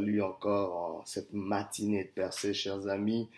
Salut encore en cette matinée de percée, chers amis,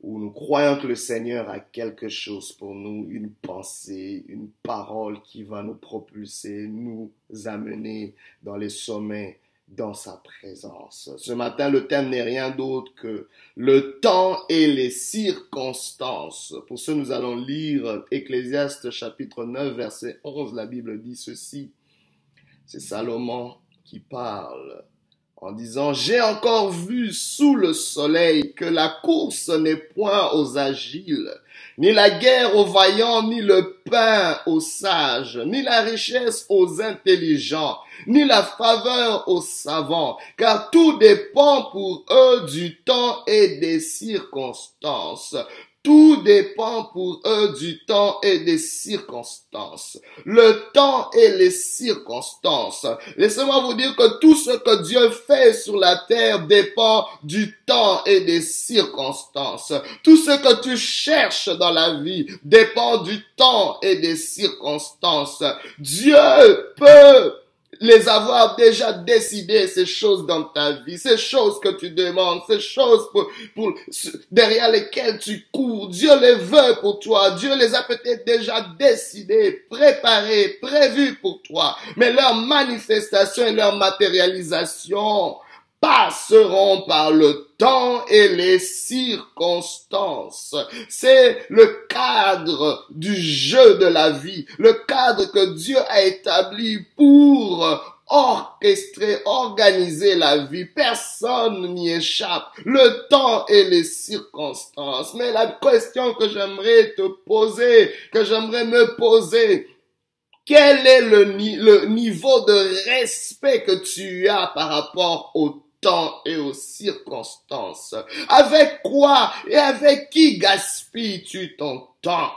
où nous croyons que le Seigneur a quelque chose pour nous, une pensée, une parole qui va nous propulser, nous amener dans les sommets dans sa présence. Ce matin, le thème n'est rien d'autre que le temps et les circonstances. Pour ce, nous allons lire Ecclésiaste chapitre 9, verset 11. La Bible dit ceci. C'est Salomon qui parle en disant, j'ai encore vu sous le soleil que la course n'est point aux agiles, ni la guerre aux vaillants, ni le pain aux sages, ni la richesse aux intelligents, ni la faveur aux savants, car tout dépend pour eux du temps et des circonstances. Tout dépend pour eux du temps et des circonstances. Le temps et les circonstances. Laissez-moi vous dire que tout ce que Dieu fait sur la terre dépend du temps et des circonstances. Tout ce que tu cherches dans la vie dépend du temps et des circonstances. Dieu peut les avoir déjà décidé ces choses dans ta vie, ces choses que tu demandes, ces choses pour, pour, derrière lesquelles tu cours. Dieu les veut pour toi. Dieu les a peut-être déjà décidées, préparées, prévues pour toi. Mais leur manifestation et leur matérialisation passeront par le temps et les circonstances. C'est le cadre du jeu de la vie, le cadre que Dieu a établi pour orchestrer, organiser la vie. Personne n'y échappe. Le temps et les circonstances. Mais la question que j'aimerais te poser, que j'aimerais me poser, quel est le, le, niveau de respect que tu as par rapport au et aux circonstances. Avec quoi et avec qui gaspilles-tu ton temps?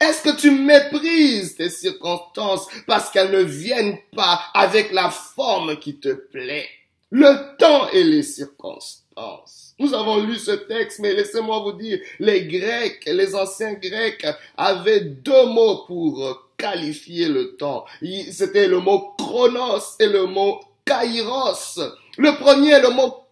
Est-ce que tu méprises tes circonstances parce qu'elles ne viennent pas avec la forme qui te plaît? Le temps et les circonstances. Nous avons lu ce texte, mais laissez-moi vous dire, les Grecs, les anciens Grecs avaient deux mots pour qualifier le temps. C'était le mot chronos et le mot kairos. Le premier, le mot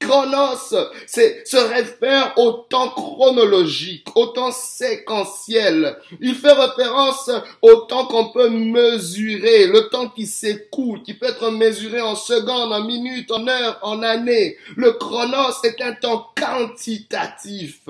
chronos, c'est, se réfère au temps chronologique, au temps séquentiel. Il fait référence au temps qu'on peut mesurer, le temps qui s'écoule, qui peut être mesuré en secondes, en minutes, en heures, en années. Le chronos est un temps quantitatif.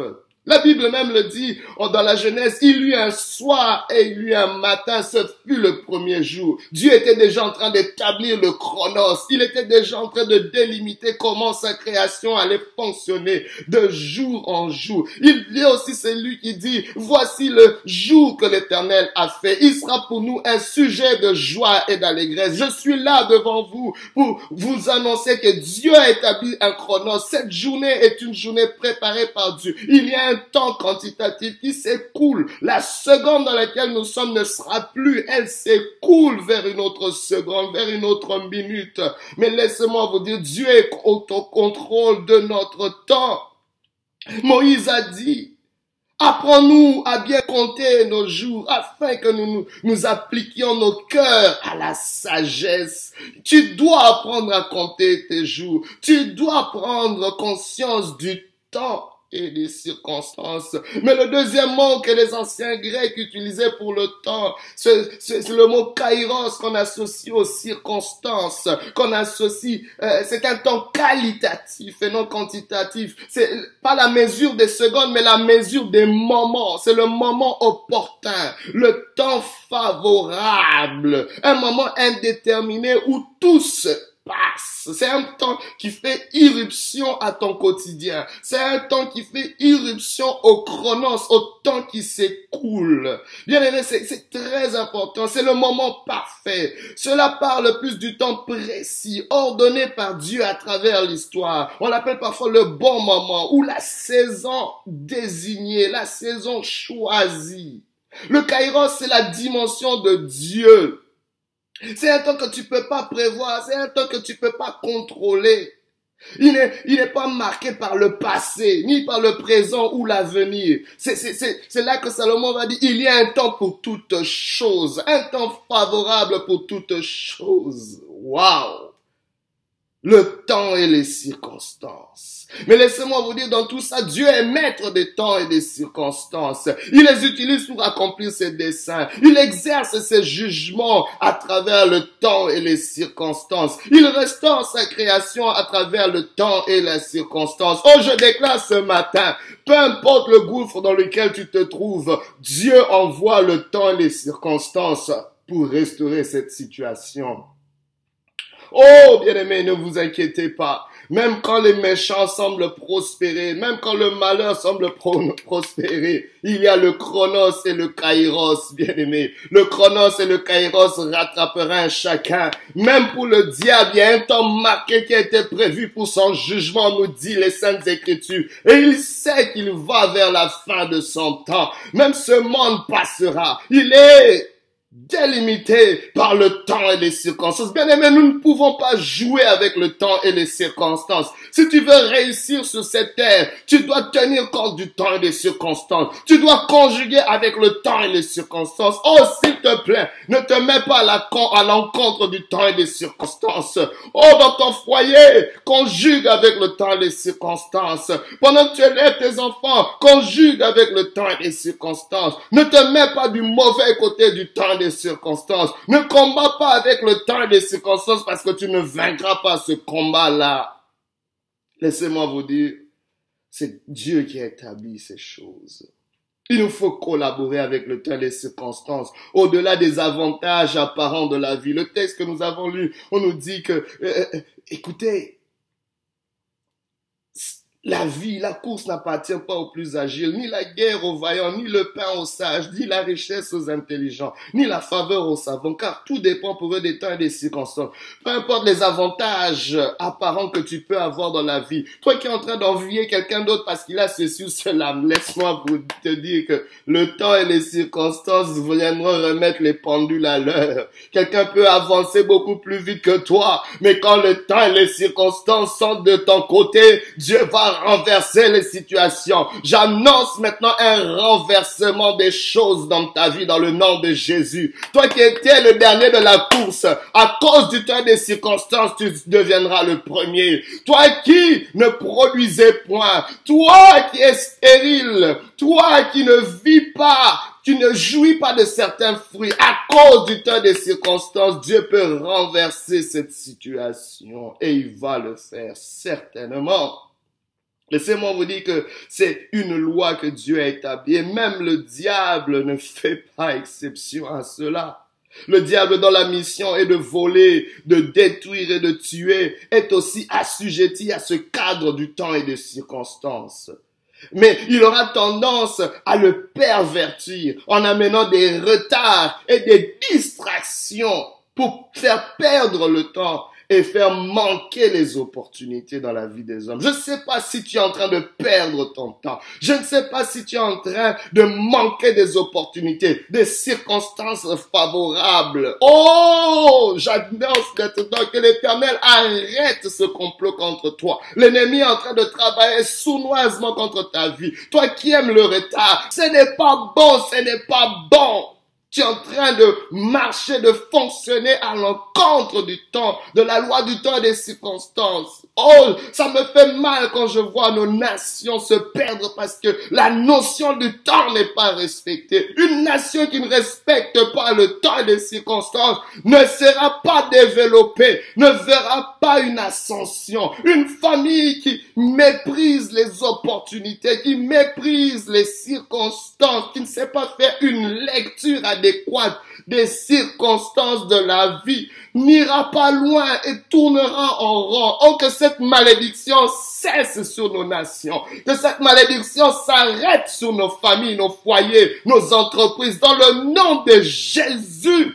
La Bible même le dit dans la Genèse, il y eut un soir et il eut un matin, ce fut le premier jour. Dieu était déjà en train d'établir le chronos, il était déjà en train de délimiter comment sa création allait fonctionner de jour en jour. Il y a aussi celui qui dit, voici le jour que l'Éternel a fait. Il sera pour nous un sujet de joie et d'allégresse. Je suis là devant vous pour vous annoncer que Dieu a établi un chronos. Cette journée est une journée préparée par Dieu. Il y a temps quantitatif qui s'écoule. La seconde dans laquelle nous sommes ne sera plus. Elle s'écoule vers une autre seconde, vers une autre minute. Mais laissez-moi vous dire, Dieu est au contrôle de notre temps. Moïse a dit, Apprends-nous à bien compter nos jours afin que nous, nous, nous appliquions nos cœurs à la sagesse. Tu dois apprendre à compter tes jours. Tu dois prendre conscience du temps et des circonstances. Mais le deuxième mot que les anciens Grecs utilisaient pour le temps, c'est le mot kairos qu'on associe aux circonstances, qu'on associe, euh, c'est un temps qualitatif et non quantitatif. C'est pas la mesure des secondes, mais la mesure des moments. C'est le moment opportun, le temps favorable, un moment indéterminé où tous c'est un temps qui fait irruption à ton quotidien. C'est un temps qui fait irruption au chronos, au temps qui s'écoule. Bien aimé, c'est très important. C'est le moment parfait. Cela parle plus du temps précis, ordonné par Dieu à travers l'histoire. On l'appelle parfois le bon moment ou la saison désignée, la saison choisie. Le kairos, c'est la dimension de Dieu c'est un temps que tu peux pas prévoir, c'est un temps que tu peux pas contrôler. Il n'est, il n'est pas marqué par le passé, ni par le présent ou l'avenir. C'est là que Salomon va dire, il y a un temps pour toutes choses, un temps favorable pour toutes choses. Waouh! Le temps et les circonstances. Mais laissez-moi vous dire, dans tout ça, Dieu est maître des temps et des circonstances. Il les utilise pour accomplir ses desseins. Il exerce ses jugements à travers le temps et les circonstances. Il restaure sa création à travers le temps et les circonstances. Oh, je déclare ce matin, peu importe le gouffre dans lequel tu te trouves, Dieu envoie le temps et les circonstances pour restaurer cette situation. Oh, bien-aimés, ne vous inquiétez pas. Même quand les méchants semblent prospérer, même quand le malheur semble prospérer, il y a le chronos et le kairos, bien-aimés. Le chronos et le kairos rattraperont un chacun. Même pour le diable, il y a un temps marqué qui a été prévu pour son jugement, nous dit les Saintes Écritures. Et il sait qu'il va vers la fin de son temps. Même ce monde passera. Il est délimité par le temps et les circonstances. Bien aimé, nous ne pouvons pas jouer avec le temps et les circonstances. Si tu veux réussir sur cette terre, tu dois tenir compte du temps et des circonstances. Tu dois conjuguer avec le temps et les circonstances. Oh, s'il te plaît, ne te mets pas à l'encontre du temps et des circonstances. Oh, dans ton foyer, conjugue avec le temps et les circonstances. Pendant que tu élèves tes enfants, conjugue avec le temps et les circonstances. Ne te mets pas du mauvais côté du temps des circonstances. Ne combats pas avec le temps et les circonstances parce que tu ne vaincras pas ce combat-là. Laissez-moi vous dire, c'est Dieu qui a établi ces choses. Il nous faut collaborer avec le temps et les circonstances, au-delà des avantages apparents de la vie. Le texte que nous avons lu, on nous dit que, euh, euh, écoutez, la vie, la course n'appartient pas aux plus agiles, ni la guerre aux vaillants, ni le pain aux sages, ni la richesse aux intelligents, ni la faveur aux savants, car tout dépend pour eux des temps et des circonstances. Peu importe les avantages apparents que tu peux avoir dans la vie. Toi qui es en train d'envier quelqu'un d'autre parce qu'il a ceci ou cela, laisse-moi vous te dire que le temps et les circonstances viendront remettre les pendules à l'heure. Quelqu'un peut avancer beaucoup plus vite que toi, mais quand le temps et les circonstances sont de ton côté, Dieu va renverser les situations. J'annonce maintenant un renversement des choses dans ta vie dans le nom de Jésus. Toi qui étais le dernier de la course, à cause du temps des circonstances, tu deviendras le premier. Toi qui ne produisais point, toi qui es stérile, toi qui ne vis pas, tu ne jouis pas de certains fruits à cause du temps des circonstances, Dieu peut renverser cette situation et il va le faire certainement. Laissez-moi vous dire que c'est une loi que Dieu a établie et même le diable ne fait pas exception à cela. Le diable dans la mission est de voler, de détruire et de tuer est aussi assujetti à ce cadre du temps et des circonstances. Mais il aura tendance à le pervertir en amenant des retards et des distractions pour faire perdre le temps et faire manquer les opportunités dans la vie des hommes. Je ne sais pas si tu es en train de perdre ton temps. Je ne sais pas si tu es en train de manquer des opportunités, des circonstances favorables. Oh, j'annonce maintenant que l'éternel arrête ce complot contre toi. L'ennemi est en train de travailler sournoisement contre ta vie. Toi qui aimes le retard, ce n'est pas bon, ce n'est pas bon. Tu es en train de marcher, de fonctionner à l'encontre du temps, de la loi du temps et des circonstances. Oh, ça me fait mal quand je vois nos nations se perdre parce que la notion du temps n'est pas respectée. Une nation qui ne respecte pas le temps et les circonstances ne sera pas développée, ne verra pas une ascension. Une famille qui méprise les opportunités, qui méprise les circonstances, qui ne sait pas faire une lecture des circonstances de la vie, n'ira pas loin et tournera en rond. Oh, que cette malédiction cesse sur nos nations, que cette malédiction s'arrête sur nos familles, nos foyers, nos entreprises, dans le nom de Jésus.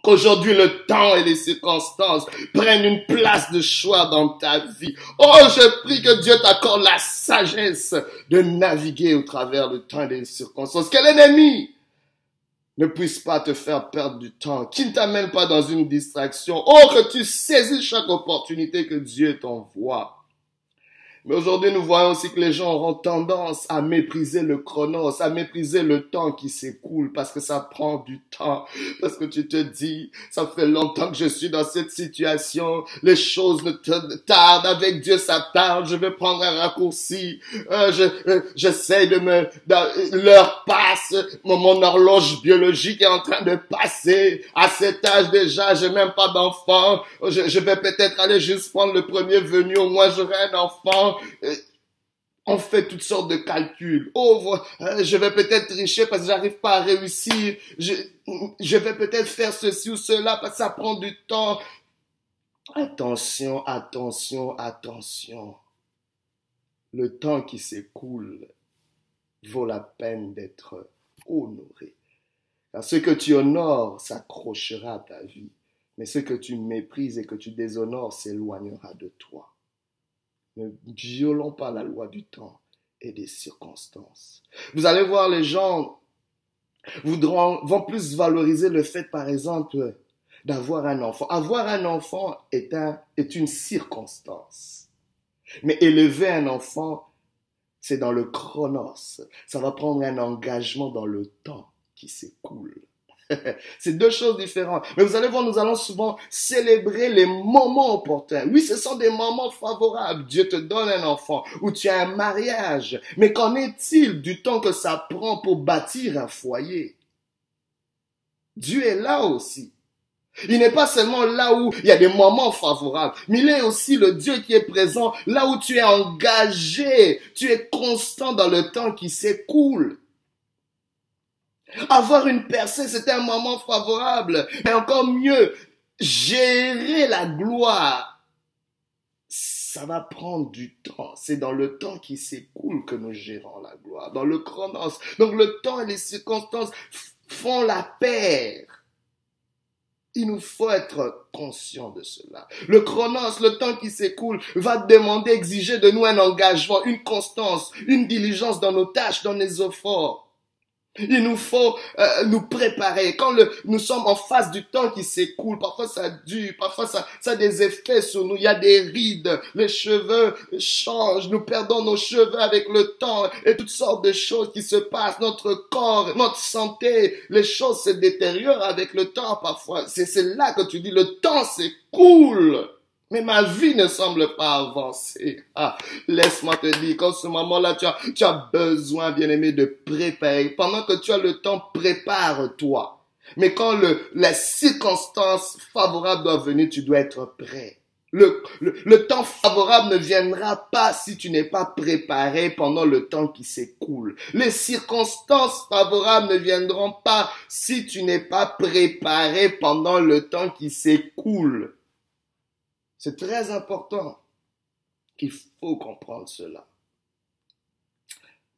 Qu'aujourd'hui le temps et les circonstances prennent une place de choix dans ta vie. Oh, je prie que Dieu t'accorde la sagesse de naviguer au travers le temps et les circonstances. Quel ennemi ne puisse pas te faire perdre du temps, qui ne t'amène pas dans une distraction. Oh, que tu saisis chaque opportunité que Dieu t'envoie. Mais aujourd'hui, nous voyons aussi que les gens auront tendance à mépriser le chronos, à mépriser le temps qui s'écoule parce que ça prend du temps. Parce que tu te dis, ça fait longtemps que je suis dans cette situation. Les choses ne tardent. Avec Dieu, ça tarde. Je vais prendre un raccourci. Euh, je, euh, j'essaie de me, l'heure passe. Mon, mon horloge biologique est en train de passer. À cet âge déjà, j'ai même pas d'enfant. Je, je vais peut-être aller juste prendre le premier venu. Au moins, j'aurai un enfant. On fait toutes sortes de calculs. Oh, euh, je vais peut-être tricher parce que j'arrive pas à réussir. Je, je vais peut-être faire ceci ou cela parce que ça prend du temps. Attention, attention, attention. Le temps qui s'écoule vaut la peine d'être honoré. Car ce que tu honores s'accrochera à ta vie, mais ce que tu méprises et que tu déshonores s'éloignera de toi. Ne violons pas la loi du temps et des circonstances. Vous allez voir, les gens voudront, vont plus valoriser le fait, par exemple, d'avoir un enfant. Avoir un enfant est, un, est une circonstance. Mais élever un enfant, c'est dans le chronos. Ça va prendre un engagement dans le temps qui s'écoule. C'est deux choses différentes. Mais vous allez voir, nous allons souvent célébrer les moments opportuns. Oui, ce sont des moments favorables. Dieu te donne un enfant ou tu as un mariage. Mais qu'en est-il du temps que ça prend pour bâtir un foyer? Dieu est là aussi. Il n'est pas seulement là où il y a des moments favorables, mais il est aussi le Dieu qui est présent là où tu es engagé, tu es constant dans le temps qui s'écoule. Avoir une percée, c'est un moment favorable. Mais encore mieux, gérer la gloire, ça va prendre du temps. C'est dans le temps qui s'écoule que nous gérons la gloire, dans le chronos. Donc le temps et les circonstances font la paire. Il nous faut être conscient de cela. Le chronos, le temps qui s'écoule, va demander, exiger de nous un engagement, une constance, une diligence dans nos tâches, dans nos efforts. Il nous faut euh, nous préparer. Quand le, nous sommes en face du temps qui s'écoule, parfois ça dure, parfois ça, ça a des effets sur nous. Il y a des rides, les cheveux changent, nous perdons nos cheveux avec le temps et toutes sortes de choses qui se passent. Notre corps, notre santé, les choses se détériorent avec le temps parfois. C'est là que tu dis le temps s'écoule. Mais ma vie ne semble pas avancer. Ah, laisse-moi te dire qu'en ce moment-là, tu as, tu as besoin, bien-aimé, de préparer. Pendant que tu as le temps, prépare-toi. Mais quand le, la circonstance favorable doit venir, tu dois être prêt. Le, le, le, temps favorable ne viendra pas si tu n'es pas préparé pendant le temps qui s'écoule. Les circonstances favorables ne viendront pas si tu n'es pas préparé pendant le temps qui s'écoule. C'est très important qu'il faut comprendre cela.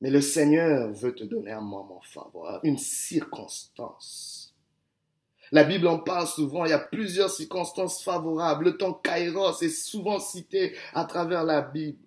Mais le Seigneur veut te donner un moment favorable, une circonstance. La Bible en parle souvent, il y a plusieurs circonstances favorables. Le temps kairos est souvent cité à travers la Bible.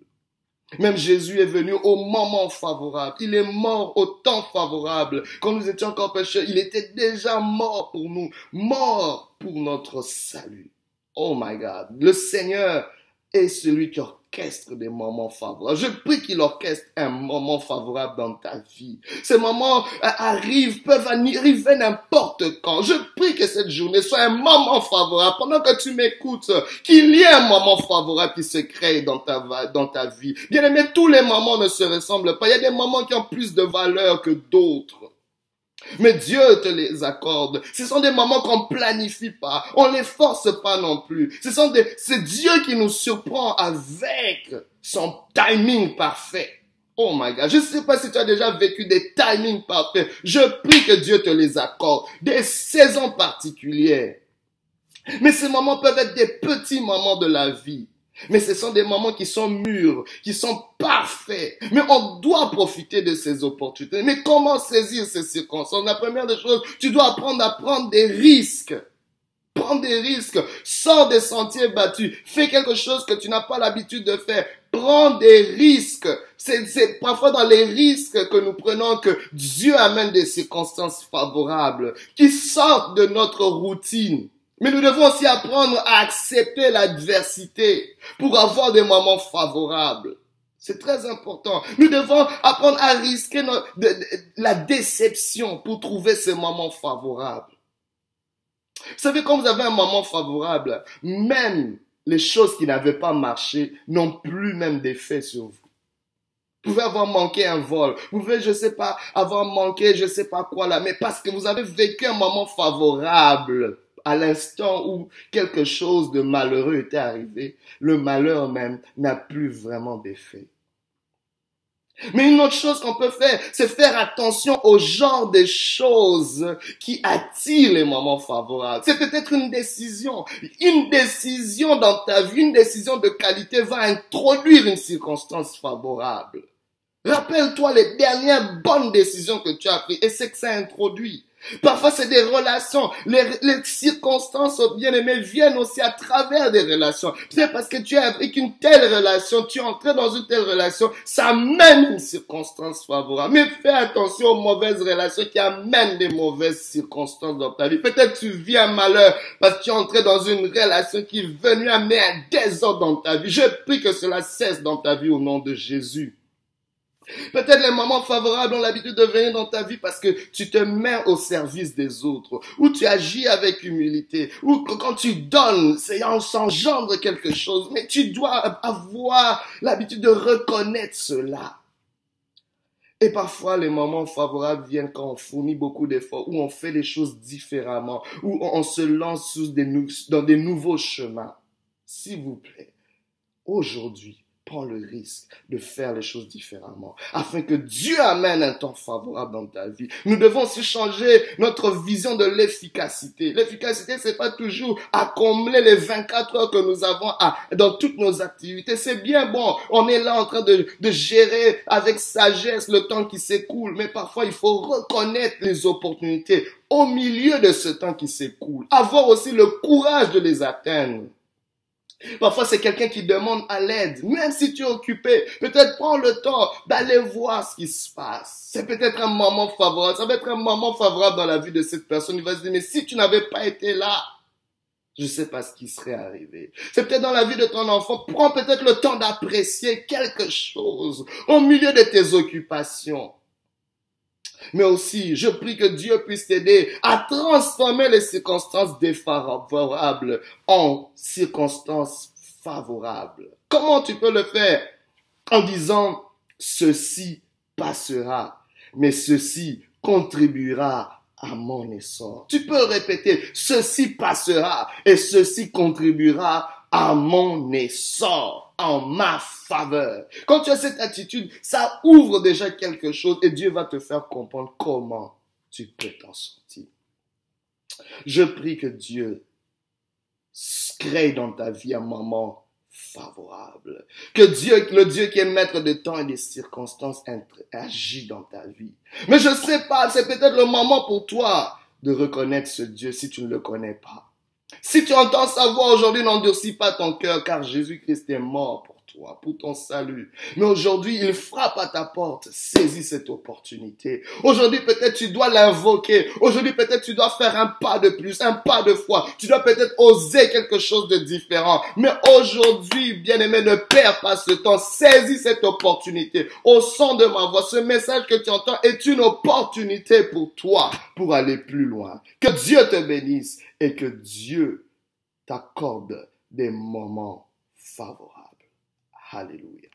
Même Jésus est venu au moment favorable. Il est mort au temps favorable. Quand nous étions encore pécheurs, il était déjà mort pour nous, mort pour notre salut. Oh my God. Le Seigneur est celui qui orchestre des moments favorables. Je prie qu'il orchestre un moment favorable dans ta vie. Ces moments euh, arrivent, peuvent arriver n'importe quand. Je prie que cette journée soit un moment favorable. Pendant que tu m'écoutes, qu'il y ait un moment favorable qui se crée dans ta, dans ta vie. Bien aimé, tous les moments ne se ressemblent pas. Il y a des moments qui ont plus de valeur que d'autres. Mais Dieu te les accorde. Ce sont des moments qu'on planifie pas. On les force pas non plus. Ce sont des, c'est Dieu qui nous surprend avec son timing parfait. Oh my God. Je sais pas si tu as déjà vécu des timings parfaits. Je prie que Dieu te les accorde. Des saisons particulières. Mais ces moments peuvent être des petits moments de la vie. Mais ce sont des moments qui sont mûrs, qui sont parfaits. Mais on doit profiter de ces opportunités. Mais comment saisir ces circonstances? La première des choses, tu dois apprendre à prendre des risques. Prends des risques. Sors des sentiers battus. Fais quelque chose que tu n'as pas l'habitude de faire. Prends des risques. C'est parfois dans les risques que nous prenons que Dieu amène des circonstances favorables qui sortent de notre routine. Mais nous devons aussi apprendre à accepter l'adversité pour avoir des moments favorables. C'est très important. Nous devons apprendre à risquer la déception pour trouver ces moments favorables. Vous savez, quand vous avez un moment favorable, même les choses qui n'avaient pas marché n'ont plus même d'effet sur vous. Vous pouvez avoir manqué un vol. Vous pouvez, je sais pas, avoir manqué, je sais pas quoi là, mais parce que vous avez vécu un moment favorable à l'instant où quelque chose de malheureux était arrivé, le malheur même n'a plus vraiment d'effet. Mais une autre chose qu'on peut faire, c'est faire attention au genre de choses qui attirent les moments favorables. C'est peut-être une décision. Une décision dans ta vie, une décision de qualité va introduire une circonstance favorable. Rappelle-toi les dernières bonnes décisions que tu as prises et c'est que ça introduit. Parfois, c'est des relations. Les, circonstances, bien aimés, viennent aussi à travers des relations. C'est parce que tu as appris qu'une telle relation, tu es dans une telle relation, ça amène une circonstance favorable. Mais fais attention aux mauvaises relations qui amènent des mauvaises circonstances dans ta vie. Peut-être tu vis un malheur parce que tu es dans une relation qui est venue amener un désordre dans ta vie. Je prie que cela cesse dans ta vie au nom de Jésus. Peut-être les moments favorables ont l'habitude de venir dans ta vie parce que tu te mets au service des autres, ou tu agis avec humilité, ou quand tu donnes, c'est en s'engendre quelque chose, mais tu dois avoir l'habitude de reconnaître cela. Et parfois, les moments favorables viennent quand on fournit beaucoup d'efforts, où on fait les choses différemment, où on se lance dans des nouveaux chemins. S'il vous plaît, aujourd'hui, prends le risque de faire les choses différemment, afin que Dieu amène un temps favorable dans ta vie. Nous devons aussi changer notre vision de l'efficacité. L'efficacité, c'est pas toujours à les 24 heures que nous avons à, dans toutes nos activités. C'est bien bon. On est là en train de gérer avec sagesse le temps qui s'écoule, mais parfois il faut reconnaître les opportunités au milieu de ce temps qui s'écoule. Avoir aussi le courage de les atteindre. Parfois, c'est quelqu'un qui demande à l'aide. Même si tu es occupé, peut-être prends le temps d'aller voir ce qui se passe. C'est peut-être un moment favorable. Ça va être un moment favorable dans la vie de cette personne. Il va se dire, mais si tu n'avais pas été là, je sais pas ce qui serait arrivé. C'est peut-être dans la vie de ton enfant. Prends peut-être le temps d'apprécier quelque chose au milieu de tes occupations. Mais aussi, je prie que Dieu puisse t'aider à transformer les circonstances défavorables en circonstances favorables. Comment tu peux le faire? En disant, ceci passera, mais ceci contribuera à mon essor. Tu peux répéter, ceci passera et ceci contribuera à mon essor en ma faveur. Quand tu as cette attitude, ça ouvre déjà quelque chose et Dieu va te faire comprendre comment tu peux t'en sortir. Je prie que Dieu crée dans ta vie un moment favorable. Que Dieu, le Dieu qui est maître de temps et des circonstances, agit dans ta vie. Mais je sais pas, c'est peut-être le moment pour toi de reconnaître ce Dieu si tu ne le connais pas. Si tu entends sa voix aujourd'hui, n'endurcis pas ton cœur, car Jésus-Christ est mort pour ton salut. Mais aujourd'hui, il frappe à ta porte. Saisis cette opportunité. Aujourd'hui, peut-être tu dois l'invoquer. Aujourd'hui, peut-être tu dois faire un pas de plus, un pas de foi. Tu dois peut-être oser quelque chose de différent. Mais aujourd'hui, bien-aimé, ne perds pas ce temps. Saisis cette opportunité. Au son de ma voix, ce message que tu entends est une opportunité pour toi pour aller plus loin. Que Dieu te bénisse et que Dieu t'accorde des moments favorables. Hallelujah